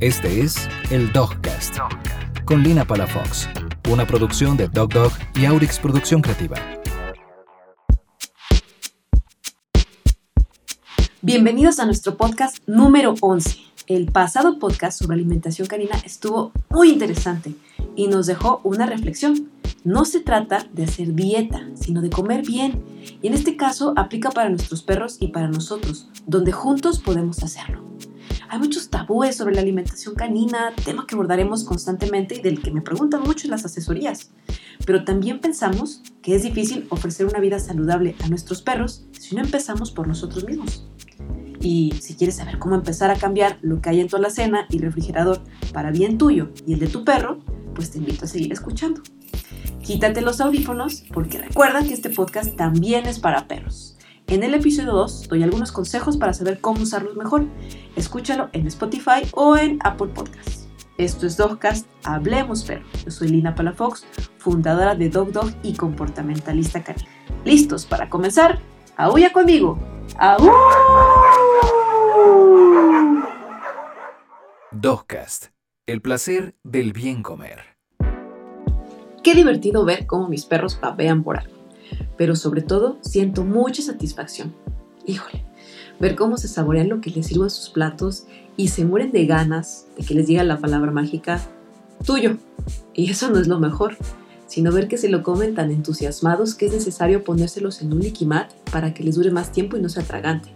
Este es el Dogcast, con Lina Palafox, una producción de Dog Dog y Aurix Producción Creativa. Bienvenidos a nuestro podcast número 11. El pasado podcast sobre alimentación canina estuvo muy interesante y nos dejó una reflexión. No se trata de hacer dieta, sino de comer bien. Y en este caso aplica para nuestros perros y para nosotros, donde juntos podemos hacerlo. Hay muchos tabúes sobre la alimentación canina, tema que abordaremos constantemente y del que me preguntan mucho en las asesorías. Pero también pensamos que es difícil ofrecer una vida saludable a nuestros perros si no empezamos por nosotros mismos. Y si quieres saber cómo empezar a cambiar lo que hay en tu alacena y refrigerador para bien tuyo y el de tu perro, pues te invito a seguir escuchando. Quítate los audífonos porque recuerda que este podcast también es para perros. En el episodio 2 doy algunos consejos para saber cómo usarlos mejor. Escúchalo en Spotify o en Apple Podcasts. Esto es Dogcast, Hablemos Perro. Yo soy Lina Palafox, fundadora de Dog Dog y comportamentalista canina. ¿Listos para comenzar? ¡Aúlla conmigo! ¡Aú! Dogcast, el placer del bien comer. Qué divertido ver cómo mis perros papean por algo. Pero sobre todo siento mucha satisfacción. Híjole, ver cómo se saborean lo que les sirvo a sus platos y se mueren de ganas de que les diga la palabra mágica tuyo. Y eso no es lo mejor, sino ver que se lo comen tan entusiasmados que es necesario ponérselos en un liquimat para que les dure más tiempo y no se atragante.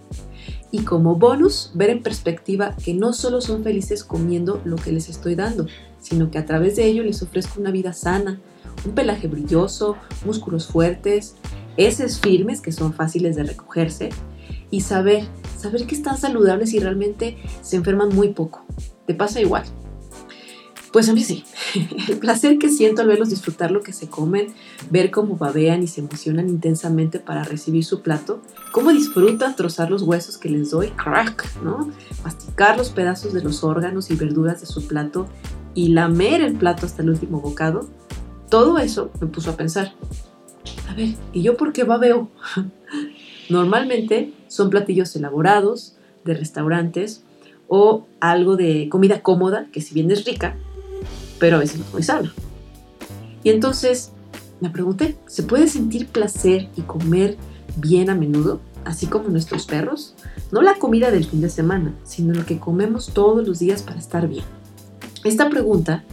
Y como bonus, ver en perspectiva que no solo son felices comiendo lo que les estoy dando, sino que a través de ello les ofrezco una vida sana, un pelaje brilloso, músculos fuertes, heces firmes que son fáciles de recogerse y saber, saber que están saludables y realmente se enferman muy poco. ¿Te pasa igual? Pues a mí sí. El placer que siento al verlos disfrutar lo que se comen, ver cómo babean y se emocionan intensamente para recibir su plato, cómo disfrutan trozar los huesos que les doy, crack, ¿no? Masticar los pedazos de los órganos y verduras de su plato y lamer el plato hasta el último bocado, todo eso me puso a pensar, a ver, ¿y yo por qué babeo? Normalmente son platillos elaborados de restaurantes o algo de comida cómoda, que si bien es rica, pero a veces no es muy sana. Y entonces me pregunté, ¿se puede sentir placer y comer bien a menudo, así como nuestros perros? No la comida del fin de semana, sino lo que comemos todos los días para estar bien. Esta pregunta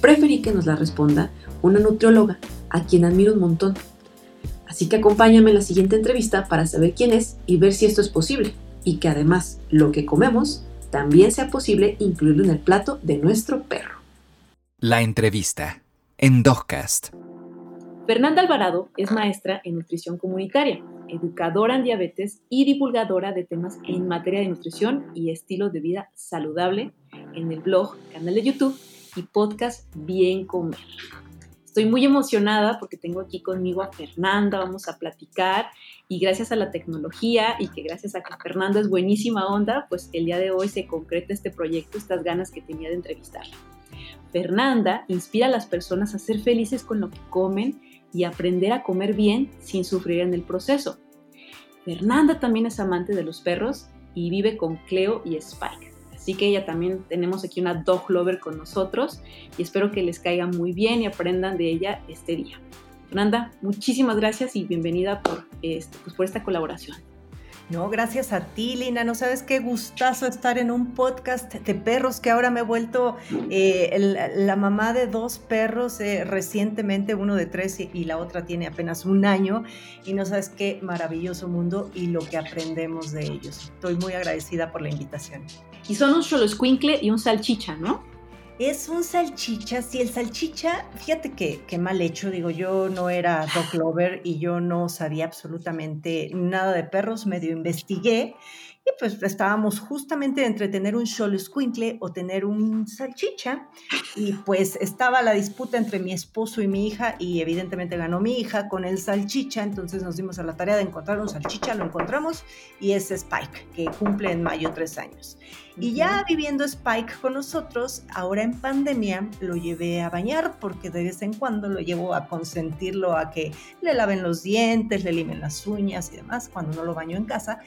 preferí que nos la responda una nutrióloga, a quien admiro un montón. Así que acompáñame en la siguiente entrevista para saber quién es y ver si esto es posible, y que además lo que comemos también sea posible incluirlo en el plato de nuestro perro. La entrevista en Dogcast. Fernanda Alvarado es maestra en nutrición comunitaria, educadora en diabetes y divulgadora de temas en materia de nutrición y estilo de vida saludable en el blog, canal de YouTube y podcast Bien Comer. Estoy muy emocionada porque tengo aquí conmigo a Fernanda, vamos a platicar y gracias a la tecnología y que gracias a que Fernanda es buenísima onda, pues el día de hoy se concreta este proyecto, estas ganas que tenía de entrevistarla. Fernanda inspira a las personas a ser felices con lo que comen y aprender a comer bien sin sufrir en el proceso. Fernanda también es amante de los perros y vive con Cleo y Spike. Así que ella también tenemos aquí una dog lover con nosotros y espero que les caiga muy bien y aprendan de ella este día. Fernanda, muchísimas gracias y bienvenida por, este, pues esta colaboración. No, gracias a ti, Lina. No sabes qué gustazo estar en un podcast de perros que ahora me he vuelto eh, la mamá de dos perros eh, recientemente, uno de tres y, la otra tiene apenas un año. Y no sabes qué maravilloso mundo y lo que aprendemos de ellos. Estoy muy agradecida por la invitación. Y son un solo y un salchicha, ¿no? Es un salchicha, sí, el salchicha, fíjate que, mal hecho, digo, yo no era dog lover y yo no sabía absolutamente nada de perros, medio investigué y pues estábamos justamente entre tener un solo squinkle o tener un salchicha y pues estaba la disputa entre mi esposo y mi hija y evidentemente ganó mi hija con el salchicha, entonces nos dimos a la tarea de encontrar un salchicha, lo encontramos y es Spike, que cumple en mayo tres años. Y ya viviendo Spike con nosotros, ahora en pandemia lo llevé a bañar porque de vez en cuando lo llevo a consentirlo a que le laven los dientes, le limen las uñas y demás cuando no lo baño en casa.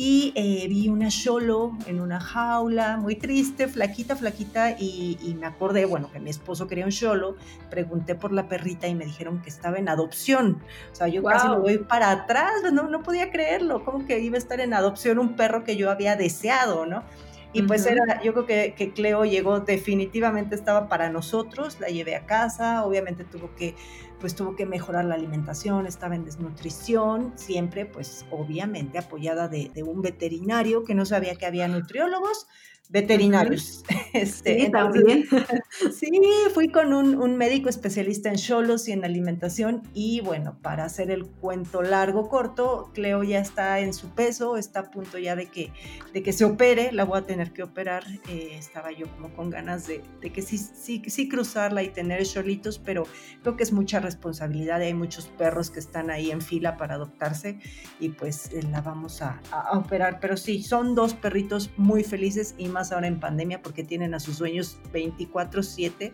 Y eh, vi una Cholo en una jaula, muy triste, flaquita, flaquita, y, me acordé, bueno, que mi esposo quería un Cholo, pregunté por la perrita y me dijeron que estaba en adopción. O sea, yo casi lo voy para atrás, no, no podía creerlo, como que iba a estar en adopción un perro que yo había deseado, ¿no? Y pues era, yo creo que, que, Cleo llegó definitivamente, estaba para nosotros, la llevé a casa, obviamente tuvo que, pues tuvo que mejorar la alimentación, estaba en desnutrición, siempre pues obviamente apoyada de, de un veterinario que no sabía que había nutriólogos, veterinarios. Este, sí, también. sí, fui con un, médico especialista en cholos y en alimentación y bueno, para hacer el cuento largo, corto, Cleo ya está en su peso, está a punto ya de que, de que se opere, la voy a tener que operar. Eh, estaba yo como con ganas de, que sí, sí, sí cruzarla y tener cholitos, pero creo que es mucha responsabilidad, hay muchos perros que están ahí en fila para adoptarse y pues eh, la vamos a, a operar. Pero sí, son dos perritos muy felices y más más ahora en pandemia porque tienen a sus dueños 24/7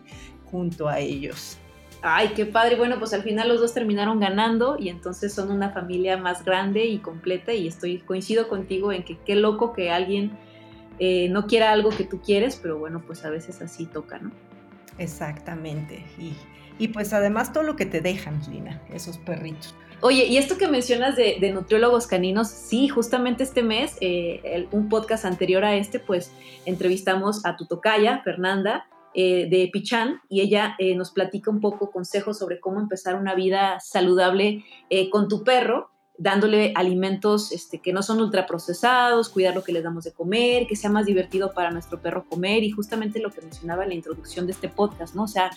junto a ellos. Ay, qué padre. Bueno, pues al final los dos terminaron ganando y entonces son una familia más grande y completa y estoy coincido contigo en que qué loco que alguien eh, no quiera algo que tú quieres, pero bueno, pues a veces así toca, ¿no? Un Y, y pues además todo lo que te dejan, Lina, esos perritos. Oye, y esto que mencionas de, nutriólogos caninos, sí, justamente este mes, eh, un podcast anterior a este, pues entrevistamos a tu tocaya, Fernanda, eh, de Pichán, y ella eh, nos platica un poco consejos sobre cómo empezar una vida saludable con tu perro, dándole alimentos este, que no son ultraprocesados, cuidar lo que les damos de comer, que sea más divertido para nuestro perro comer, y justamente lo que mencionaba en la introducción de este podcast, ¿no? O sea,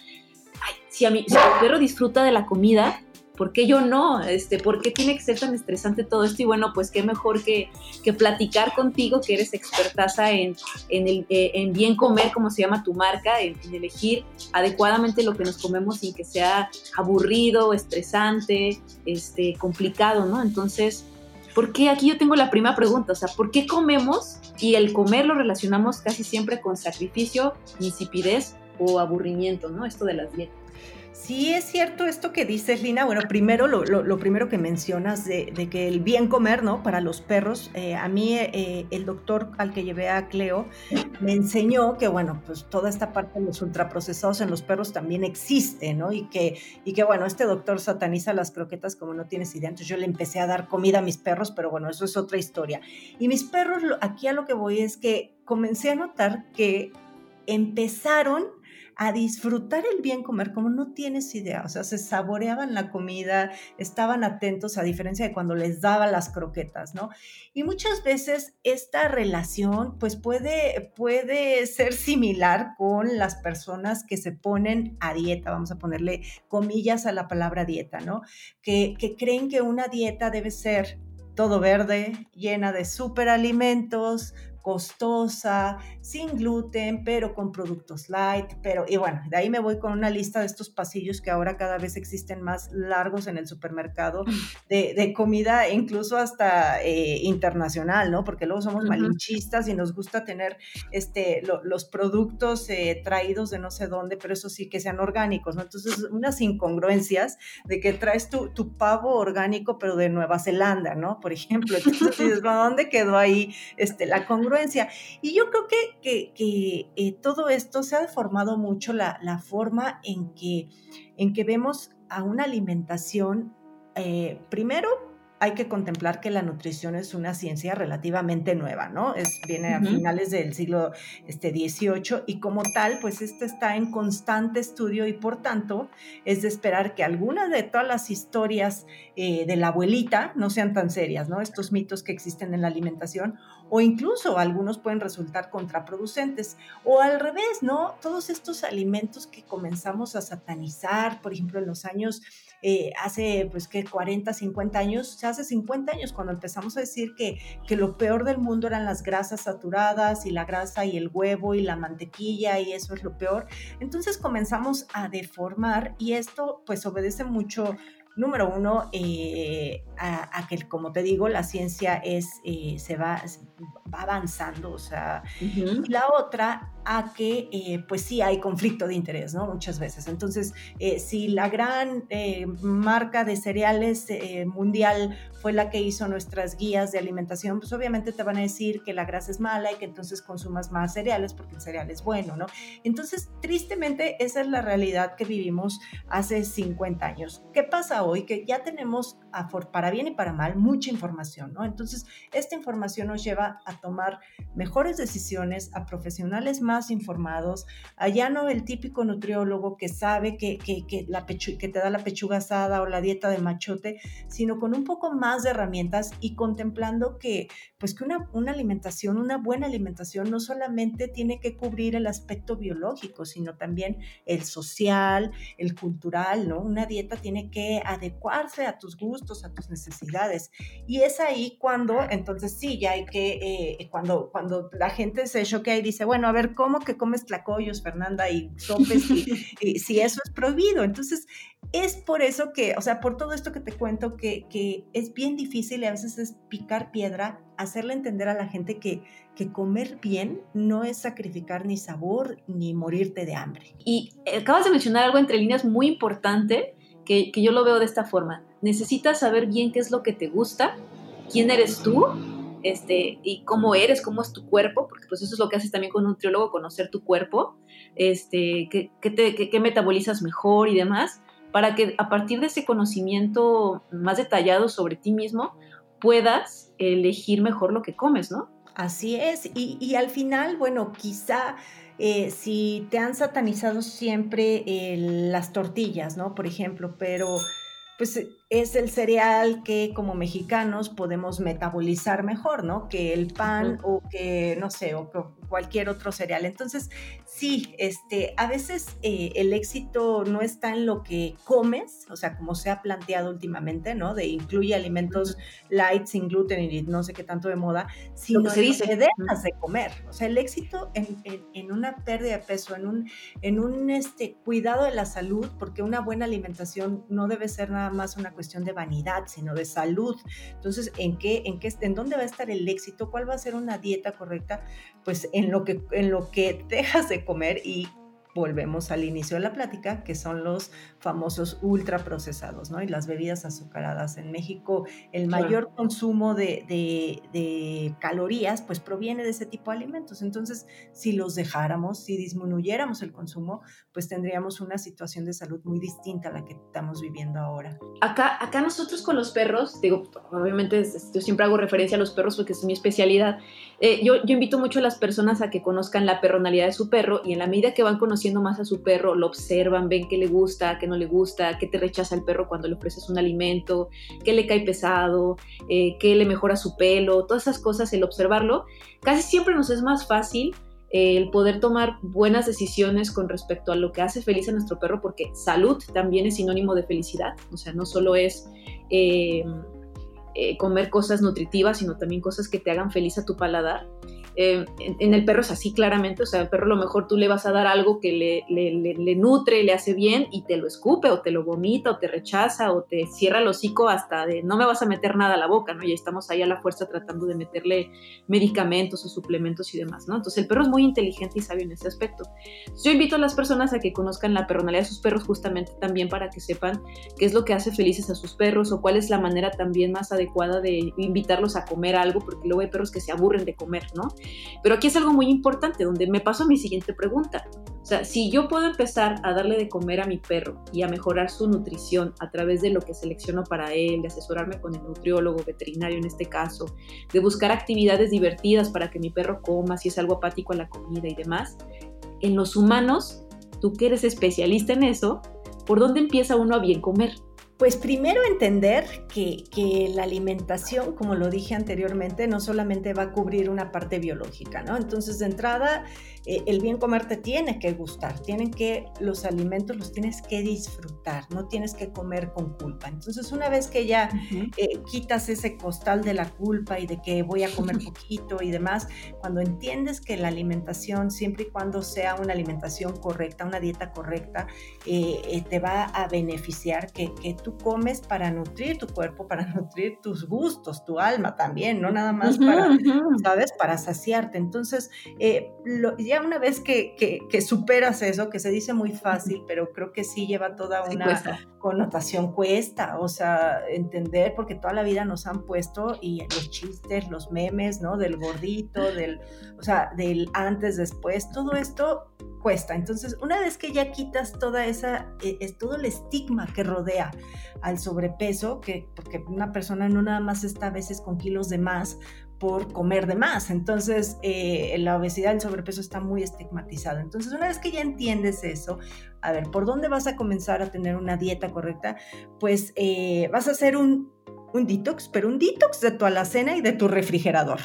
si, a mi, si a perro disfruta de la comida, ¿por qué yo no? Este, ¿Por qué tiene que ser tan estresante todo esto? Y bueno, pues qué mejor que, que platicar contigo, que eres expertaza en, en, el, eh, en bien comer, como se llama tu marca, en, elegir adecuadamente lo que nos comemos sin que sea aburrido, estresante, este, complicado, ¿no? Entonces, ¿por qué? Aquí yo tengo la primera pregunta, o sea, ¿por qué comemos? Y el comer lo relacionamos casi siempre con sacrificio, insipidez o aburrimiento, ¿no? Esto de las dietas. Sí, es cierto esto que dices, Lina. Bueno, primero lo, primero que mencionas de, que el bien comer, ¿no? Para los perros. Eh, a mí eh, el doctor al que llevé a Cleo me enseñó que, bueno, pues toda esta parte de los ultraprocesados en los perros también existe, ¿no? Y que, y que, bueno, este doctor sataniza las croquetas como no tienes idea. Entonces yo le empecé a dar comida a mis perros, pero bueno, eso es otra historia. Y mis perros, aquí a lo que voy es que comencé a notar que empezaron a disfrutar el bien comer como no tienes idea, o sea, se saboreaban la comida, estaban atentos a diferencia de cuando les daba las croquetas, ¿no? Y muchas veces esta relación pues puede, puede ser similar con las personas que se ponen a dieta, vamos a ponerle comillas a la palabra dieta, ¿no? Que, que creen que una dieta debe ser todo verde, llena de superalimentos, costosa, sin gluten, pero con productos light, pero y bueno, de ahí me voy con una lista de estos pasillos que ahora cada vez existen más largos en el supermercado de, comida, incluso hasta eh, internacional, ¿no? Porque luego somos malinchistas y nos gusta tener este, los productos eh, traídos de no sé dónde, pero eso sí que sean orgánicos, ¿no? Entonces, unas incongruencias de que traes tu, tu pavo orgánico, pero de Nueva Zelanda, ¿no? Por ejemplo, entonces dices, ¿dónde quedó ahí este, la congruencia? Y yo creo que, que, eh, todo esto se ha deformado mucho la, la, forma en que, en que vemos a una alimentación, eh, primero, hay que contemplar que la nutrición es una ciencia relativamente nueva, ¿no? Es, viene a finales del siglo este, XVIII y como tal, pues está en constante estudio y por tanto es de esperar que algunas de todas las historias eh, de la abuelita no sean tan serias, ¿no? Estos mitos que existen en la alimentación o incluso algunos pueden resultar contraproducentes o al revés, ¿no? Todos estos alimentos que comenzamos a satanizar, por ejemplo, en los años eh, hace pues que 40, 50 años, hace 50 años cuando empezamos a decir que, que lo peor del mundo eran las grasas saturadas y la grasa y el huevo y la mantequilla y eso es lo peor. Entonces comenzamos a deformar y esto pues obedece mucho número uno, eh, a, que, como te digo, la ciencia es, eh, se va, va, avanzando, o sea, y la otra, a que, eh, pues sí, hay conflicto de interés, ¿no? Muchas veces. Entonces, si la gran marca de cereales mundial fue la que hizo nuestras guías de alimentación, pues obviamente te van a decir que la grasa es mala y que entonces consumas más cereales porque el cereal es bueno, ¿no? Entonces, tristemente, esa es la realidad que vivimos hace 50 años. ¿Qué pasa hoy? Que ya tenemos, para bien y para mal, mucha información, ¿no? Entonces, esta información nos lleva a tomar mejores decisiones, a profesionales más informados, allá no el típico nutriólogo que sabe que, que, la que te da la pechuga asada o la dieta de machote, sino con un poco más de herramientas y contemplando que, pues que una, una alimentación, una buena alimentación no solamente tiene que cubrir el aspecto biológico, sino también el social, el cultural, ¿no? Una dieta tiene que adecuarse a tus gustos, a tus necesidades. Y es ahí cuando, entonces sí, ya hay que, eh, cuando, cuando la gente se choquea y dice, bueno, a ver, ¿cómo que comes tlacoyos, Fernanda, y sopes, y, si eso es prohibido? Entonces, es por eso que, o sea, por todo esto que te cuento, que, que es bien difícil y a veces es picar piedra, hacerle entender a la gente que, que comer bien no es sacrificar ni sabor ni morirte de hambre. Y eh, acabas de mencionar algo entre líneas muy importante que, yo lo veo de esta forma. Necesitas saber bien qué es lo que te gusta, quién eres tú este, y cómo eres, cómo es tu cuerpo, porque pues eso es lo que haces también con un nutriólogo, conocer tu cuerpo, este, qué, qué, qué metabolizas mejor y demás para que a partir de ese conocimiento más detallado sobre ti mismo puedas elegir mejor lo que comes, ¿no? Así es, y, al final, bueno, quizá eh, si te han satanizado siempre las tortillas, ¿no? Por ejemplo, pero pues es el cereal que como mexicanos podemos metabolizar mejor, ¿no? Que el pan o que, no sé, o cualquier otro cereal. Entonces, sí, este, a veces eh, el éxito no está en lo que comes, o sea, como se ha planteado últimamente, ¿no? De incluye alimentos light, sin gluten y no sé qué tanto de moda, sino que, se dice. que dejas de comer. O sea, el éxito en, en, una pérdida de peso, en un, en un este, cuidado de la salud, porque una buena alimentación no debe ser nada más una cuestión de vanidad, sino de salud. Entonces, ¿en qué, en qué, en dónde va a estar el éxito? ¿Cuál va a ser una dieta correcta? Pues en lo que, en lo que dejas de comer y volvemos al inicio de la plática, que son los famosos ultraprocesados, ¿no? Y las bebidas azucaradas. En México, el mayor consumo de, de, calorías, pues proviene de ese tipo de alimentos. Entonces, si los dejáramos, si disminuyéramos el consumo, pues tendríamos una situación de salud muy distinta a la que estamos viviendo ahora. Acá, acá nosotros con los perros, digo, obviamente yo siempre hago referencia a los perros porque es mi especialidad. Eh, yo, yo invito mucho a las personas a que conozcan la perronalidad de su perro y en la medida que van conociendo más a su perro, lo observan, ven qué le gusta, qué no le gusta, qué te rechaza el perro cuando le ofreces un alimento, qué le cae pesado, eh, qué le mejora su pelo, todas esas cosas, el observarlo, casi siempre nos es más fácil eh, el poder tomar buenas decisiones con respecto a lo que hace feliz a nuestro perro, porque salud también es sinónimo de felicidad, o sea, no solo es... Eh, comer cosas nutritivas, sino también cosas que te hagan feliz a tu paladar. Eh, en, el perro es así claramente, o sea, al perro a lo mejor tú le vas a dar algo que le, le, le, nutre, le hace bien y te lo escupe o te lo vomita o te rechaza o te cierra el hocico hasta de no me vas a meter nada a la boca, ¿no? Y estamos ahí a la fuerza tratando de meterle medicamentos o suplementos y demás, ¿no? Entonces el perro es muy inteligente y sabio en ese aspecto. yo invito a las personas a que conozcan la personalidad de sus perros justamente también para que sepan qué es lo que hace felices a sus perros o cuál es la manera también más adecuada de invitarlos a comer algo, porque luego hay perros que se aburren de comer, ¿no? Pero aquí es algo muy importante, donde me paso a mi siguiente pregunta. O sea, si yo puedo empezar a darle de comer a mi perro y a mejorar su nutrición a través de lo que selecciono para él, de asesorarme con el nutriólogo, veterinario en este caso, de buscar actividades divertidas para que mi perro coma, si es algo apático a la comida y demás, en los humanos, tú que eres especialista en eso, ¿por dónde empieza uno a bien comer? Pues primero entender que, que, la alimentación, como lo dije anteriormente, no solamente va a cubrir una parte biológica, ¿no? Entonces, de entrada, eh, el bien comer te tiene que gustar, tienen que, los alimentos los tienes que disfrutar, no tienes que comer con culpa. Entonces, una vez que ya eh, quitas ese costal de la culpa y de que voy a comer poquito y demás, cuando entiendes que la alimentación, siempre y cuando sea una alimentación correcta, una dieta correcta, eh, te va a beneficiar, que, que tú comes para nutrir tu cuerpo, para nutrir tus gustos, tu alma también, no nada más para, ¿sabes? Para saciarte. Entonces, lo, ya una vez que, que, superas eso, que se dice muy fácil, pero creo que sí lleva toda una connotación, cuesta, o sea, entender, porque toda la vida nos han puesto y los chistes, los memes, ¿no? Del gordito, del, o sea, del antes, después, todo esto cuesta. Entonces, una vez que ya quitas toda esa, e, es todo el estigma que rodea al sobrepeso, que porque una persona no nada más está a veces con kilos de más, por comer de más. Entonces, eh, la obesidad, el sobrepeso está muy estigmatizado. Entonces, una vez que ya entiendes eso, a ver, ¿por dónde vas a comenzar a tener una dieta correcta? Pues eh, vas a hacer un, un detox, pero un detox de tu alacena y de tu refrigerador.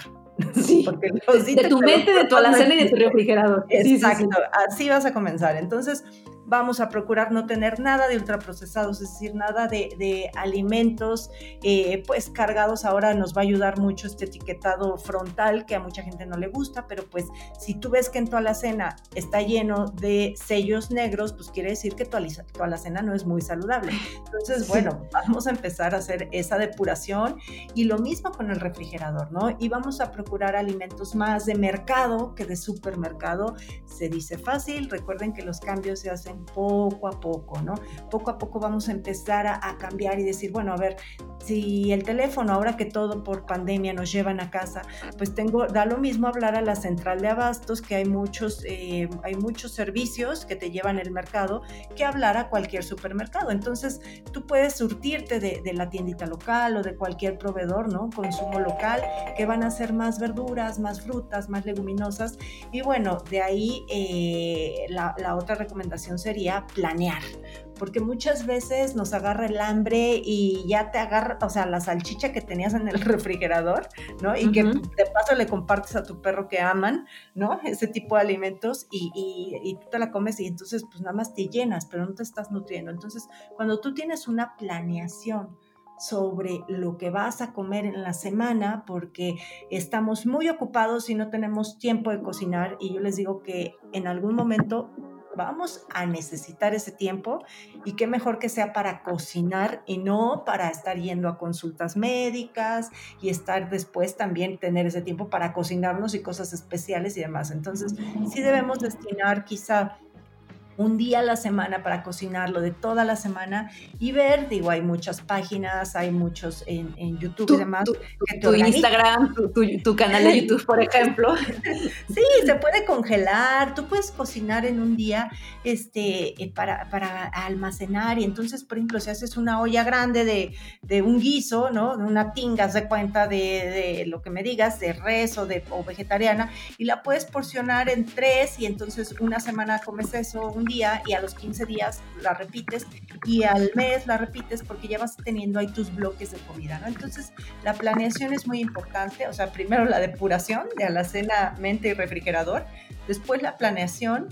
Sí, de tu mente, de tu alacena y de tu refrigerador. Exacto, así vas a comenzar. Entonces, vamos a procurar no tener nada de ultraprocesados, es decir, nada de, alimentos eh, pues cargados. Ahora nos va a ayudar mucho este etiquetado frontal que a mucha gente no le gusta, pero pues si tú ves que en tu alacena está lleno de sellos negros, pues quiere decir que tu, tu alacena no es muy saludable. Entonces, bueno, vamos a empezar a hacer esa depuración y lo mismo con el refrigerador, ¿no? Y vamos a procurar alimentos más de mercado que de supermercado. Se dice fácil, recuerden que los cambios se hacen poco a poco, ¿no? Poco a poco vamos a empezar a, cambiar y decir, bueno, a ver, si el teléfono, ahora que todo por pandemia nos llevan a casa, pues tengo, da lo mismo hablar a la central de abastos, que hay muchos, eh, hay muchos servicios que te llevan el mercado, que hablar a cualquier supermercado. Entonces, tú puedes surtirte de, la tiendita local o de cualquier proveedor, ¿no? Consumo local, que van a ser más verduras, más frutas, más leguminosas. Y bueno, de ahí eh, la, la otra recomendación sería planear, porque muchas veces nos agarra el hambre y ya te agarra, o sea, la salchicha que tenías en el refrigerador, ¿no? Y que de paso le compartes a tu perro que aman, ¿no? Ese tipo de alimentos y, y, tú te la comes y entonces pues nada más te llenas, pero no te estás nutriendo. Entonces, cuando tú tienes una planeación, sobre lo que vas a comer en la semana porque estamos muy ocupados y no tenemos tiempo de cocinar y yo les digo que en algún momento vamos a necesitar ese tiempo y qué mejor que sea para cocinar y no para estar yendo a consultas médicas y estar después también tener ese tiempo para cocinarnos y cosas especiales y demás. Entonces, sí debemos destinar quizá un día a la semana para cocinarlo de toda la semana y ver, digo, hay muchas páginas, hay muchos en, YouTube y demás. Tu, Instagram, tu, canal de YouTube, por ejemplo. sí, se puede congelar, tú puedes cocinar en un día este, eh, para, para almacenar y entonces, por ejemplo, si haces una olla grande de, de un guiso, ¿no? De una tinga, de cuenta de, de, lo que me digas, de res o, de, o vegetariana, y la puedes porcionar en tres y entonces una semana comes eso, día y a los 15 días la repites y al mes la repites porque ya vas teniendo ahí tus bloques de comida, ¿no? Entonces, la planeación es muy importante, o sea, primero la depuración de alacena, mente y refrigerador, después la planeación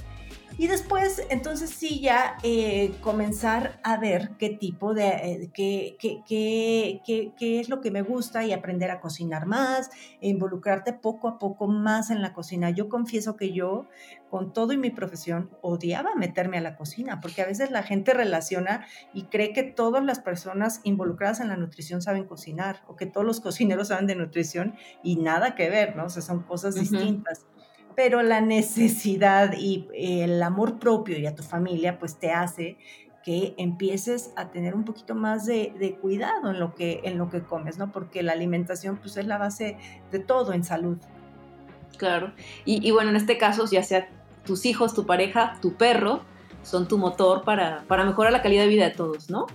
y después, entonces sí, ya eh, comenzar a ver qué tipo de, eh, qué, qué, qué, qué, es lo que me gusta y aprender a cocinar más, e involucrarte poco a poco más en la cocina. Yo confieso que yo, con todo y mi profesión, odiaba meterme a la cocina, porque a veces la gente relaciona y cree que todas las personas involucradas en la nutrición saben cocinar, o que todos los cocineros saben de nutrición y nada que ver, ¿no? O sea, son cosas distintas pero la necesidad y el amor propio y a tu familia pues te hace que empieces a tener un poquito más de, cuidado en lo, que, en lo que comes, ¿no? Porque la alimentación pues es la base de todo en salud. Claro, y, bueno, en este caso, ya sea tus hijos, tu pareja, tu perro, son tu motor para, para mejorar la calidad de vida de todos, ¿no?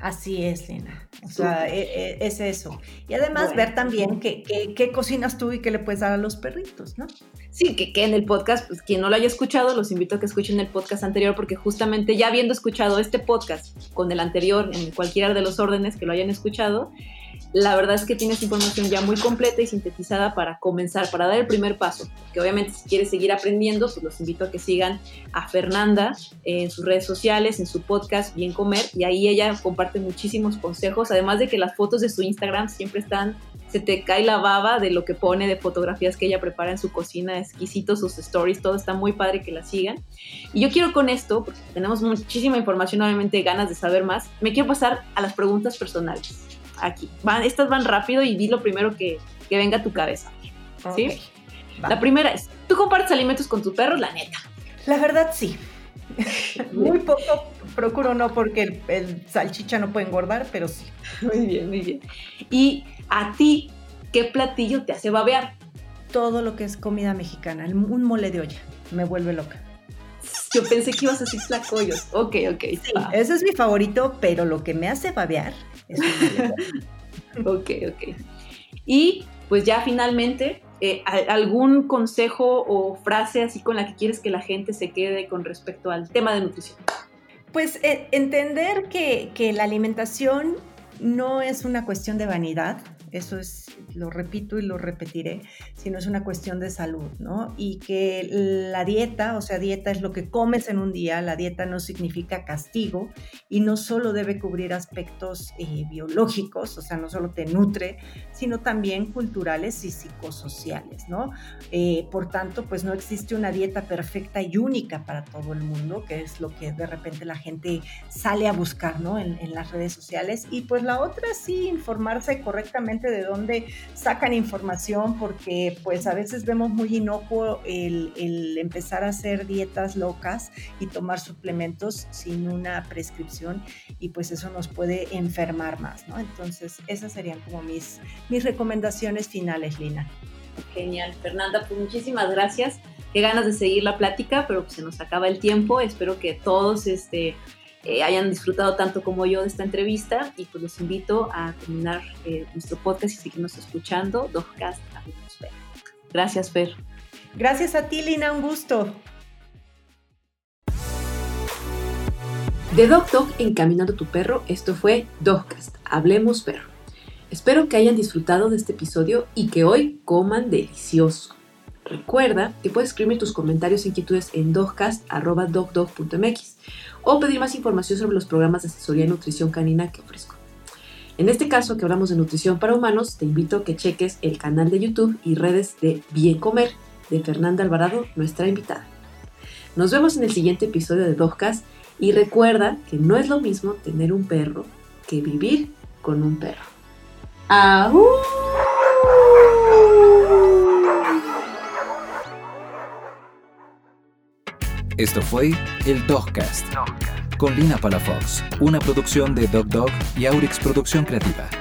Así es, Lina. O sea, e, e, es eso. Y además ver también qué, qué, cocinas tú y qué le puedes dar a los perritos, ¿no? Sí, que, que, en el podcast, pues quien no lo haya escuchado, los invito a que escuchen el podcast anterior, porque justamente ya habiendo escuchado este podcast con el anterior, en cualquiera de los órdenes que lo hayan escuchado, la verdad es que tienes información ya muy completa y sintetizada para comenzar, para dar el primer paso. Que obviamente si quieres seguir aprendiendo, pues los invito a que sigan a Fernanda en sus redes sociales, en su podcast Bien Comer, y ahí ella comparte muchísimos consejos, además de que las fotos de su Instagram siempre están, se te cae la baba de lo que pone, de fotografías que ella prepara en su cocina, exquisitos sus stories, todo está muy padre que la sigan. Y yo quiero con esto, porque tenemos muchísima información, obviamente ganas de saber más, me quiero pasar a las preguntas personales aquí. Van, estas van rápido y di lo primero que, venga a tu cabeza. ¿Sí? La primera es, ¿tú compartes alimentos con tu perro? La neta. La verdad, sí. muy poco, procuro no porque el, salchicha no puede engordar, pero sí. Muy bien, muy bien. ¿Y a ti qué platillo te hace babear? Todo lo que es comida mexicana, un mole de olla, me vuelve loca. Yo pensé que ibas a decir tlacoyos. Ok, ok. Sí, ese es mi favorito, pero lo que me hace babear ok, ok. Y pues ya finalmente, eh, ¿algún consejo o frase así con la que quieres que la gente se quede con respecto al tema de nutrición? Pues eh, entender que, que la alimentación no es una cuestión de vanidad, eso es, lo repito y lo repetiré, sino es una cuestión de salud, ¿no? Y que la dieta, o sea, dieta es lo que comes en un día, la dieta no significa castigo y no solo debe cubrir aspectos eh, biológicos, o sea, no solo te nutre, sino también culturales y psicosociales, ¿no? Eh, por tanto, pues no existe una dieta perfecta y única para todo el mundo, que es lo que de repente la gente sale a buscar, ¿no? En, en las redes sociales. Y pues la otra sí, informarse correctamente de dónde sacan información, porque pues a veces vemos muy inocuo el, el empezar a hacer dietas locas y tomar suplementos sin una prescripción y pues eso nos puede enfermar más, ¿no? Entonces esas serían como mis, mis recomendaciones finales, Lina. Genial, Fernanda, pues muchísimas gracias. Qué ganas de seguir la plática, pero pues se nos acaba el tiempo. Espero que todos este, eh, hayan disfrutado tanto como yo de esta entrevista y pues los invito a terminar eh, nuestro podcast y seguirnos escuchando. Dogcast, Fer. Gracias, Fer. Gracias a ti, Lina, un gusto. De Dog Dog Encaminando tu Perro, esto fue Dogcast, Hablemos Perro. Espero que hayan disfrutado de este episodio y que hoy coman delicioso. Recuerda que puedes escribir tus comentarios e inquietudes en dogcast.dogdog.mx o pedir más información sobre los programas de asesoría y nutrición canina que ofrezco. En este caso, que hablamos de nutrición para humanos, te invito a que cheques el canal de YouTube y redes de Bien Comer de Fernanda Alvarado, nuestra invitada. Nos vemos en el siguiente episodio de Dogcast y recuerda que no es lo mismo tener un perro que vivir con un perro. ¡Aú! Esto fue el Dogcast con Lina Palafox, una producción de Dog Dog y Aurix Producción Creativa.